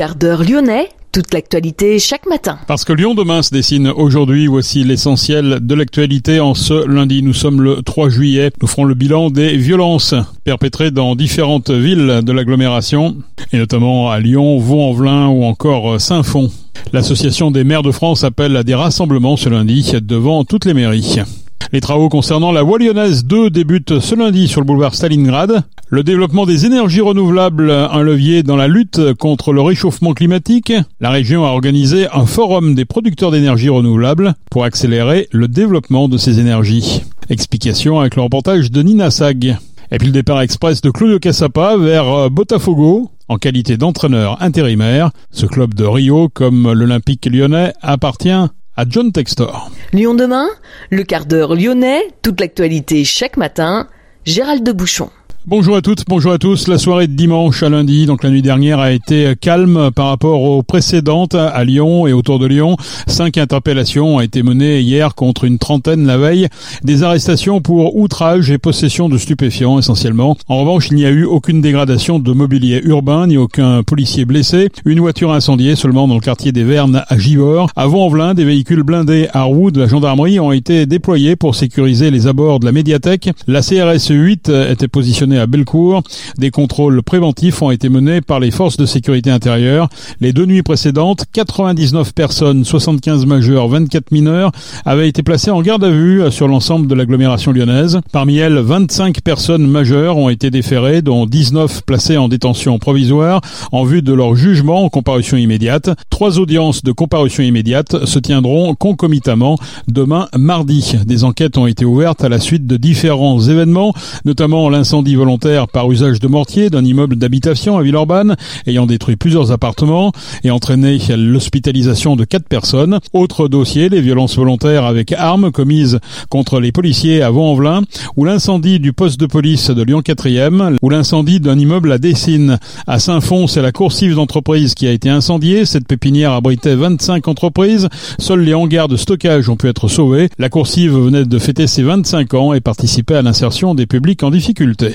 Quart lyonnais, toute l'actualité chaque matin. Parce que Lyon demain se dessine aujourd'hui, voici l'essentiel de l'actualité. En ce lundi, nous sommes le 3 juillet. Nous ferons le bilan des violences perpétrées dans différentes villes de l'agglomération, et notamment à Lyon, Vaux-en-Velin ou encore Saint-Fond. L'association des maires de France appelle à des rassemblements ce lundi devant toutes les mairies. Les travaux concernant la voie lyonnaise 2 débutent ce lundi sur le boulevard Stalingrad. Le développement des énergies renouvelables, un levier dans la lutte contre le réchauffement climatique. La région a organisé un forum des producteurs d'énergie renouvelable pour accélérer le développement de ces énergies. Explication avec le reportage de Nina Sag. Et puis le départ express de Claudio Cassapa vers Botafogo en qualité d'entraîneur intérimaire. Ce club de Rio, comme l'Olympique lyonnais, appartient à John Textor. Lyon demain, le quart d'heure lyonnais, toute l'actualité chaque matin, Gérald de Bouchon. Bonjour à toutes, bonjour à tous. La soirée de dimanche à lundi, donc la nuit dernière, a été calme par rapport aux précédentes à Lyon et autour de Lyon. Cinq interpellations ont été menées hier contre une trentaine la veille. Des arrestations pour outrage et possession de stupéfiants essentiellement. En revanche, il n'y a eu aucune dégradation de mobilier urbain ni aucun policier blessé. Une voiture incendiée seulement dans le quartier des Vernes à Givors. À Vaux-en-Velin, des véhicules blindés à roues de la gendarmerie ont été déployés pour sécuriser les abords de la médiathèque. La CRS 8 était positionnée à Bellecour. Des contrôles préventifs ont été menés par les forces de sécurité intérieure. Les deux nuits précédentes, 99 personnes, 75 majeurs, 24 mineurs, avaient été placées en garde à vue sur l'ensemble de l'agglomération lyonnaise. Parmi elles, 25 personnes majeures ont été déférées, dont 19 placées en détention provisoire en vue de leur jugement en comparution immédiate. Trois audiences de comparution immédiate se tiendront concomitamment demain mardi. Des enquêtes ont été ouvertes à la suite de différents événements, notamment l'incendie volontaire par usage de mortier d'un immeuble d'habitation à Villeurbanne ayant détruit plusieurs appartements et entraîné l'hospitalisation de quatre personnes. Autre dossier, les violences volontaires avec armes commises contre les policiers à Vaux-en-Velin ou l'incendie du poste de police de Lyon 4e ou l'incendie d'un immeuble à Dessines. À Saint-Fond, c'est la coursive d'entreprise qui a été incendiée. Cette pépinière abritait 25 entreprises. Seuls les hangars de stockage ont pu être sauvés. La coursive venait de fêter ses 25 ans et participait à l'insertion des publics en difficulté.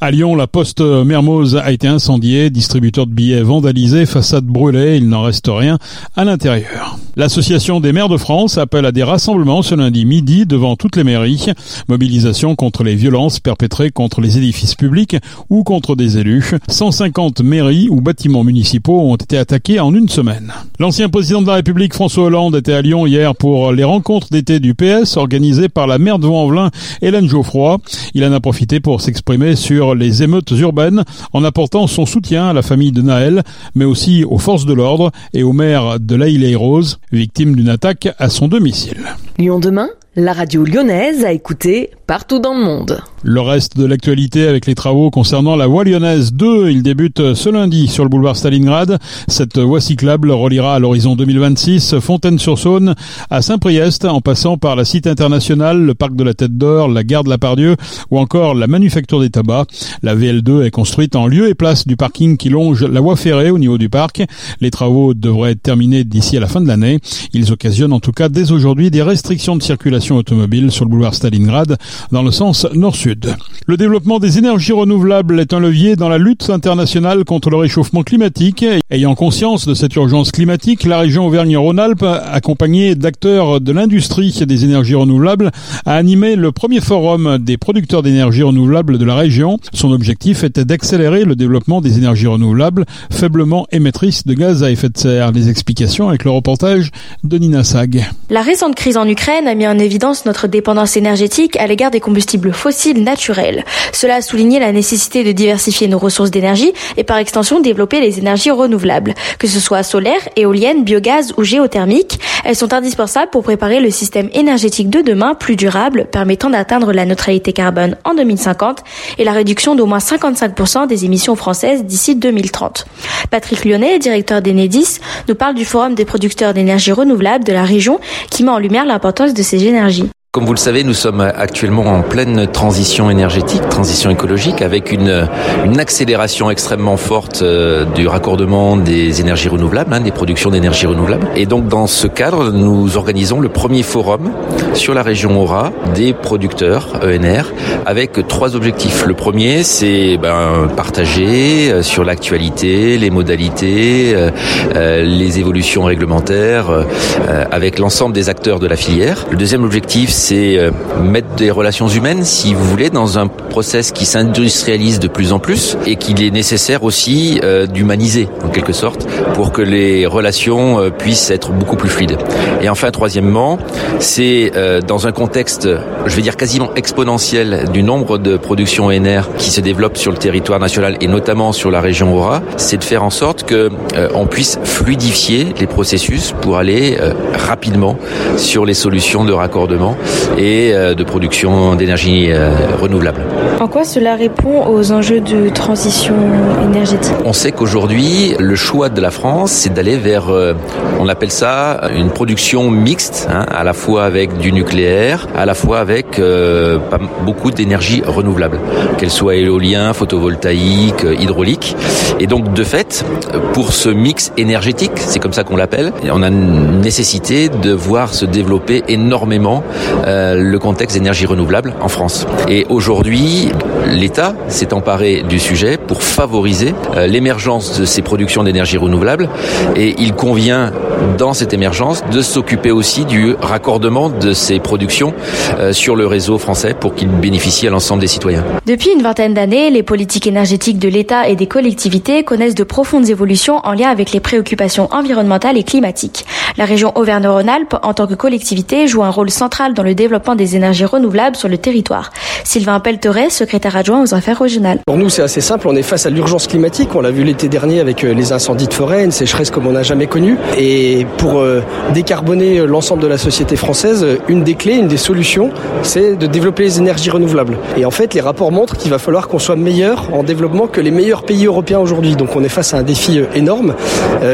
À Lyon, la poste Mermoz a été incendiée, distributeur de billets vandalisé, façade brûlée, il n'en reste rien à l'intérieur. L'association des maires de France appelle à des rassemblements ce lundi midi devant toutes les mairies. Mobilisation contre les violences perpétrées contre les édifices publics ou contre des élus. 150 mairies ou bâtiments municipaux ont été attaqués en une semaine. L'ancien président de la République François Hollande était à Lyon hier pour les rencontres d'été du PS organisées par la maire de Vaux-en-Velin, Hélène Geoffroy. Il en a profité pour s'exprimer sur les émeutes urbaines en apportant son soutien à la famille de Naël, mais aussi aux forces de l'ordre et au maire de La Rose, victime d'une attaque à son domicile. Lyon demain, la radio lyonnaise a écouté partout dans le monde. Le reste de l'actualité avec les travaux concernant la voie lyonnaise 2, il débute ce lundi sur le boulevard Stalingrad. Cette voie cyclable reliera à l'horizon 2026 Fontaine-sur-Saône à Saint-Priest en passant par la Cité internationale, le parc de la Tête d'Or, la gare de la Pardieu ou encore la manufacture des tabacs. La VL2 est construite en lieu et place du parking qui longe la voie ferrée au niveau du parc. Les travaux devraient être terminés d'ici à la fin de l'année. Ils occasionnent en tout cas dès aujourd'hui des restrictions de circulation automobile sur le boulevard Stalingrad dans le sens nord-sud. Le développement des énergies renouvelables est un levier dans la lutte internationale contre le réchauffement climatique. Ayant conscience de cette urgence climatique, la région Auvergne-Rhône-Alpes, accompagnée d'acteurs de l'industrie des énergies renouvelables, a animé le premier forum des producteurs d'énergie renouvelable de la région. Son objectif était d'accélérer le développement des énergies renouvelables faiblement émettrices de gaz à effet de serre. Les explications avec le reportage de Nina Sag. La récente crise en Ukraine a mis en évidence notre dépendance énergétique à l'égard des combustibles fossiles naturels. Cela a souligné la nécessité de diversifier nos ressources d'énergie et par extension développer les énergies renouvelables, que ce soit solaire, éolienne, biogaz ou géothermique. Elles sont indispensables pour préparer le système énergétique de demain plus durable, permettant d'atteindre la neutralité carbone en 2050 et la réduction d'au moins 55% des émissions françaises d'ici 2030. Patrick Lyonnais, directeur d'Enedis, nous parle du Forum des producteurs d'énergie renouvelable de la région qui met en lumière l'importance de ces énergies. Comme vous le savez, nous sommes actuellement en pleine transition énergétique, transition écologique, avec une, une accélération extrêmement forte euh, du raccordement des énergies renouvelables, hein, des productions d'énergie renouvelable. Et donc, dans ce cadre, nous organisons le premier forum sur la région Aura des producteurs ENR avec trois objectifs. Le premier, c'est ben, partager euh, sur l'actualité, les modalités, euh, les évolutions réglementaires avec l'ensemble des acteurs de la filière. Le deuxième objectif, c'est mettre des relations humaines, si vous voulez, dans un process qui s'industrialise de plus en plus et qu'il est nécessaire aussi d'humaniser, en quelque sorte, pour que les relations puissent être beaucoup plus fluides. Et enfin, troisièmement, c'est dans un contexte, je vais dire quasiment exponentiel du nombre de productions ENR qui se développent sur le territoire national et notamment sur la région Aura, c'est de faire en sorte que euh, on puisse fluidifier les processus pour aller euh, rapidement sur les solutions de raccordement et euh, de production d'énergie renouvelable. En quoi cela répond aux enjeux de transition énergétique? On sait qu'aujourd'hui, le choix de la France, c'est d'aller vers, on appelle ça une production mixte, hein, à la fois avec du nucléaire, à la fois avec beaucoup d'énergie renouvelable, qu'elle soit éolien, photovoltaïque, hydraulique. Et donc de fait, pour ce mix énergétique, c'est comme ça qu'on l'appelle, on a une nécessité de voir se développer énormément euh, le contexte d'énergie renouvelable en France. Et aujourd'hui, l'État s'est emparé du sujet pour favoriser euh, l'émergence de ces productions d'énergie renouvelable et il convient dans cette émergence de s'occuper aussi du raccordement de ces productions euh, sur le réseau français pour qu'il bénéficie à l'ensemble des citoyens. Depuis une vingtaine d'années, les politiques énergétiques de l'État et des collectivités connaissent de profondes évolutions en lien avec les préoccupations environnementales et climatiques. La région Auvergne-Rhône-Alpes, en tant que collectivité, joue un rôle central dans le développement des énergies renouvelables sur le territoire. Sylvain Pelteret, secrétaire adjoint aux affaires régionales. Pour nous, c'est assez simple. On est face à l'urgence climatique. On l'a vu l'été dernier avec euh, les incendies de forêt, une sécheresse comme on n'a jamais connue. Et pour euh, décarboner euh, l'ensemble de la société française, une des clés, une des solutions, c'est de développer les énergies renouvelables. Et en fait, les rapports montrent qu'il va falloir qu'on soit meilleur en développement que les meilleurs pays européens aujourd'hui. Donc on est face à un défi énorme.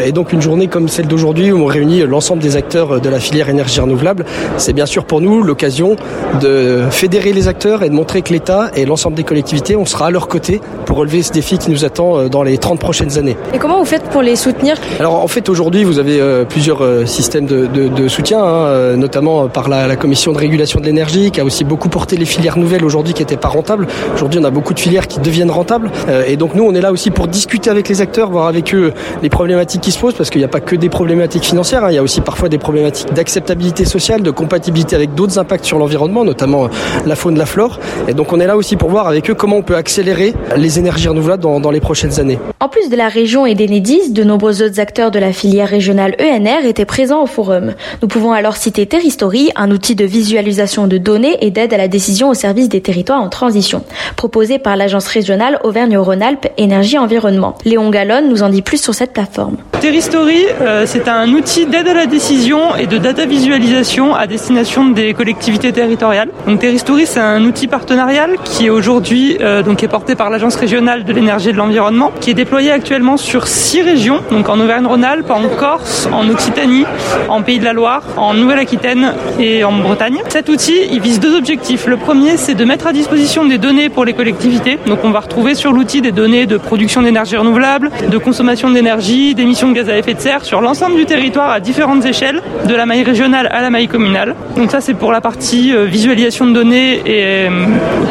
Et donc une journée comme celle d'aujourd'hui où on réunit l'ensemble des acteurs de la filière énergie renouvelable, c'est bien sûr pour nous l'occasion de fédérer les acteurs et de montrer que l'État et l'ensemble des collectivités, on sera à leur côté pour relever ce défi qui nous attend euh, dans les 30 prochaines années. Et comment vous faites pour les soutenir? Alors en fait aujourd'hui vous avez euh, plusieurs euh, systèmes de, soutien, hein, notamment par la, commission de régulation de l'énergie qui a aussi beaucoup porté les filières nouvelles aujourd'hui qui n'étaient pas rentables. Aujourd'hui on a beaucoup de filières qui deviennent rentables et donc nous on est là aussi pour discuter avec les acteurs, voir avec eux les problématiques qui se posent parce qu'il n'y a pas que des problématiques financières, hein, il y a aussi parfois des problématiques d'acceptabilité sociale, de compatibilité avec d'autres impacts sur l'environnement, notamment la faune, la flore. Et donc on est là aussi pour voir avec eux comment on peut accélérer les énergies renouvelables dans, les prochaines années. En plus de la région et d'Enedis, de nombreux autres acteurs de la filière régionale ENR étaient présents au forum. Nous pouvons alors citer Terristory, un outil de visualisation de données et d'aide à la décision au service des territoires en transition, proposé par l'agence régionale Auvergne-Rhône-Alpes Énergie Environnement. Léon Gallon nous en dit plus sur cette plateforme. Terristory, euh, c'est un outil d'aide à la décision et de data visualisation à destination des collectivités territoriales. Donc Terristory, c'est un outil partenarial qui est aujourd'hui euh, donc est porté par l'agence régionale de l'énergie et de l'environnement, qui est déployé actuellement sur six régions, donc en Auvergne-Rhône-Alpes, en Corse, en Occitanie, en Pays de la Loire, en Nouvelle-Aquitaine et en Bretagne. Cet outil, il vise deux objectifs. Le premier, c'est de mettre à disposition des données pour les collectivités. Donc on va retrouver sur l'outil des données de production d'énergie renouvelable, de consommation d'énergie, d'émissions de gaz à effet de serre sur l'ensemble du territoire à différentes échelles, de la maille régionale à la maille communale. Donc ça, c'est pour la partie euh, visualisation de données et euh,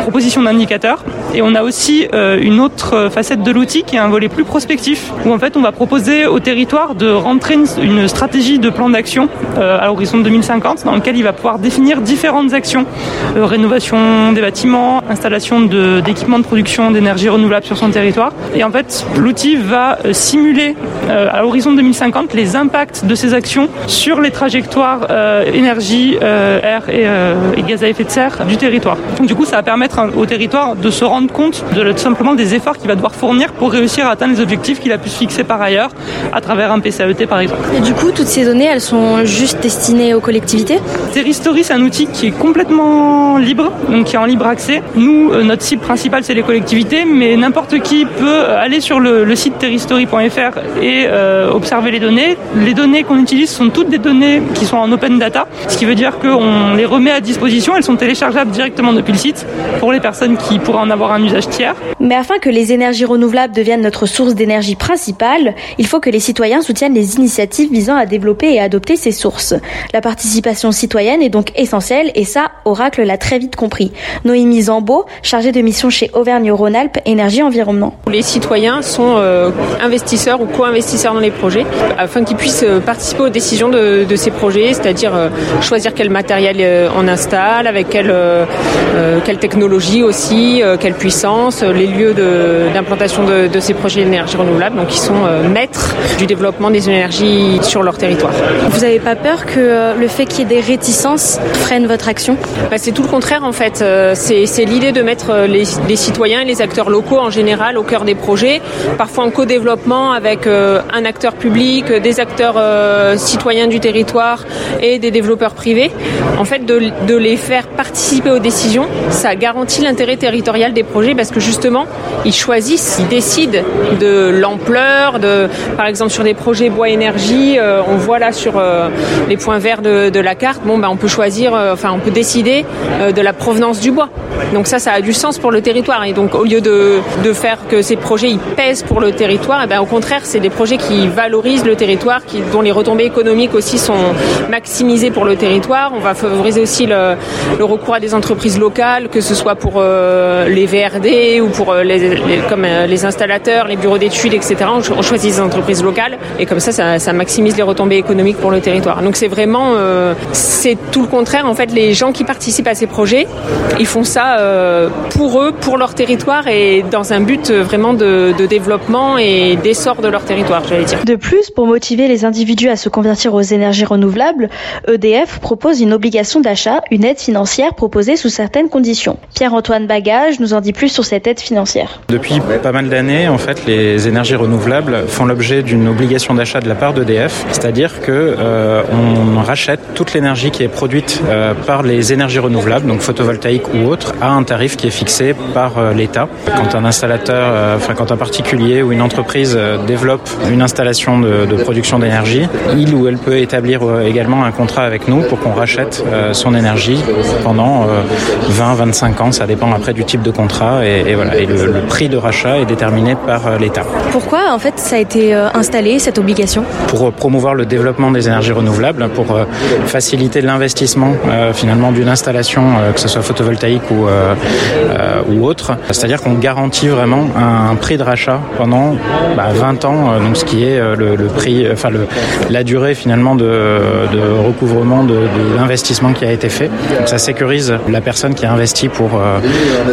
proposition d'indicateurs. Et on a aussi euh, une autre facette de l'outil qui est un volet plus prospectif, où en fait on va proposer au territoire de rentrer une, stratégie de plan d'action à l'horizon 2050, dans lequel il va pouvoir définir différentes actions, rénovation des bâtiments, installation d'équipements de, production d'énergie renouvelable sur son territoire. Et en fait, l'outil va simuler à l'horizon 2050 les impacts de ces actions sur les trajectoires énergie, air et, et gaz à effet de serre du territoire. Donc, du coup, ça va permettre au territoire de se rendre compte de tout simplement des efforts qu'il va devoir fournir pour réussir à atteindre les objectifs qu'il a pu se fixer par ailleurs à travers un PCAET par exemple. Et du coup, toutes ces données, elles sont juste destinées aux collectivités? Terristory, c'est un outil qui est complètement libre, donc qui est en libre accès. Nous, euh, notre cible principale, c'est les collectivités, mais n'importe qui peut aller sur le, site terristory.fr et euh, observer les données. Les données qu'on utilise sont toutes des données qui sont en open data, ce qui veut dire qu'on les remet à disposition, elles sont téléchargeables directement depuis le site pour les personnes qui pourraient en avoir avoir un usage tiers. Mais afin que les énergies renouvelables deviennent notre source d'énergie principale, il faut que les citoyens soutiennent les initiatives visant à développer et adopter ces sources. La participation citoyenne est donc essentielle et ça, Oracle l'a très vite compris. Noémie Zambeau, chargée de mission chez Auvergne-Rhône-Alpes Énergie Environnement. Les citoyens sont euh, investisseurs ou co-investisseurs dans les projets afin qu'ils puissent euh, participer aux décisions de, de ces projets, c'est-à-dire euh, choisir quel matériel euh, on installe, avec quelle, quelle technologie aussi, euh, quelle puissance, euh, les lieux d'implantation de, de ces projets d'énergie renouvelable. Donc ils sont euh, maîtres du développement des énergies sur leur territoire. Vous n'avez pas peur que euh, le fait qu'il y ait des réticences freine votre action? Bah, c'est tout le contraire en fait. C'est l'idée de mettre les, les citoyens et les acteurs locaux en général au cœur des projets, parfois en co-développement avec un acteur public, des acteurs citoyens du territoire et des développeurs privés. En fait, de, de les faire participer aux décisions, ça garantit l'intérêt territorial des projets parce que justement, ils choisissent, ils décident de l'ampleur, de, par exemple sur des projets bois énergie, euh, on voit là sur euh, les points verts de, la carte, bon, bah, on peut choisir, euh, enfin, on peut décider de la provenance du bois. Donc ça, ça a du sens pour le territoire. Et donc, au lieu de, de faire que ces projets ils pèsent pour le territoire, et ben, au contraire, c'est des projets qui valorisent le territoire, qui, dont les retombées économiques aussi sont maximisées pour le territoire. On va favoriser aussi le, le recours à des entreprises locales, que ce soit pour les VRD ou pour euh, les, les- comme euh, les installateurs, les bureaux d'études, etc. On, on choisit des entreprises locales et comme ça, ça, ça maximise les retombées économiques pour le territoire. Donc c'est vraiment, euh, c'est tout le contraire. En fait, les gens qui participent à ces projets, ils font ça euh, pour eux, pour leur territoire et dans un but euh, vraiment de, de développement et d'essor de leur territoire, j'allais dire. De plus, pour motiver les individus à se convertir aux énergies renouvelables, EDF propose une obligation d'achat, une aide financière proposée sous certaines conditions. Pierre-Antoine Bagage nous en dit plus sur cette aide financière. Depuis pas mal d'années, en fait, les énergies renouvelables font l'objet d'une obligation d'achat de la part d'EDF, c'est-à-dire que euh, on rachète toute l'énergie qui est produite euh, par les énergies renouvelables, donc photovoltaïques ou autres, à un tarif qui est fixé par euh, l'État. Quand un installateur, enfin quand un particulier ou une entreprise développe une installation de, production d'énergie, il ou elle peut établir également un contrat avec nous pour qu'on rachète son énergie pendant euh, 20-25 ans, ça dépend après du type de contrat et, et voilà. Et le, le prix de rachat est déterminé par euh, l'État. Pourquoi en fait ça a été euh, installé cette obligation? Pour euh, promouvoir le développement des énergies renouvelables, pour euh, faciliter l'investissement euh, finalement d'une installation, euh, que ce soit photovoltaïque ou, ou autre. C'est-à-dire qu'on garantit vraiment un, prix de rachat pendant bah, 20 ans, euh, donc ce qui est le, le prix, enfin le, la durée finalement de, de recouvrement de, de l'investissement qui a été fait. Donc ça sécurise la personne qui a investi pour euh,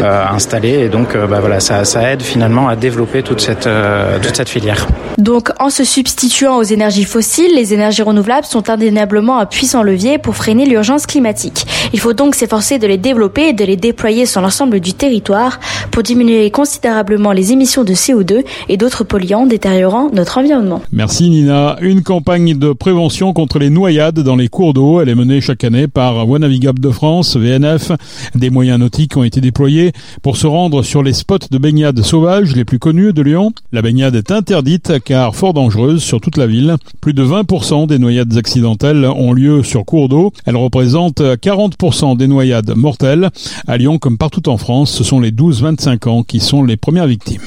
euh, installer et donc euh, bah, voilà, ça, ça aide finalement à développer toute cette, euh, toute cette filière. Donc en se substituant aux énergies fossiles, les énergies renouvelables sont indéniablement un puissant levier pour freiner l'urgence climatique. Il faut donc s'efforcer de les développer et de les déployer sur l'ensemble du territoire pour diminuer considérablement les émissions de CO2 et d'autres polluants détériorant notre environnement. Merci Nina. Une campagne de prévention contre les noyades dans les cours d'eau. Elle est menée chaque année par Voie Navigable de France, VNF. Des moyens nautiques ont été déployés pour se rendre sur les spots de baignade sauvages les plus connus de Lyon. La baignade est interdite car fort dangereuse sur toute la ville. Plus de 20% des noyades accidentelles ont lieu sur cours d'eau. Elles représentent 40% des noyades mortelles. À Lyon comme partout en France, ce sont les 12-25 ans qui sont les premières victimes.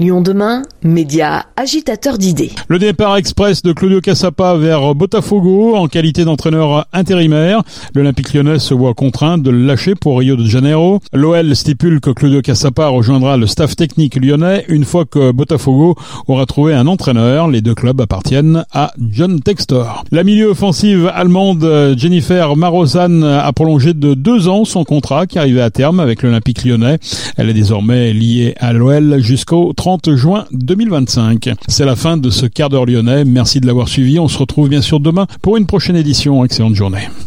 Lyon demain, média agitateur d'idées. Le départ express de Claudio Cassapa vers Botafogo en qualité d'entraîneur intérimaire. L'Olympique lyonnais se voit contraint de le lâcher pour Rio de Janeiro. L'OL stipule que Claudio Cassapa rejoindra le staff technique lyonnais une fois que Botafogo aura trouvé un entraîneur. Les deux clubs appartiennent à John Textor. La milieu offensive allemande Jennifer Marozan a prolongé de deux ans son contrat qui arrivait à terme avec l'Olympique lyonnais. Elle est désormais liée à l'OL jusqu'au 30 juin 2025. C'est la fin de ce quart d'heure lyonnais. Merci de l'avoir suivi. On se retrouve bien sûr demain pour une prochaine édition. Excellente journée.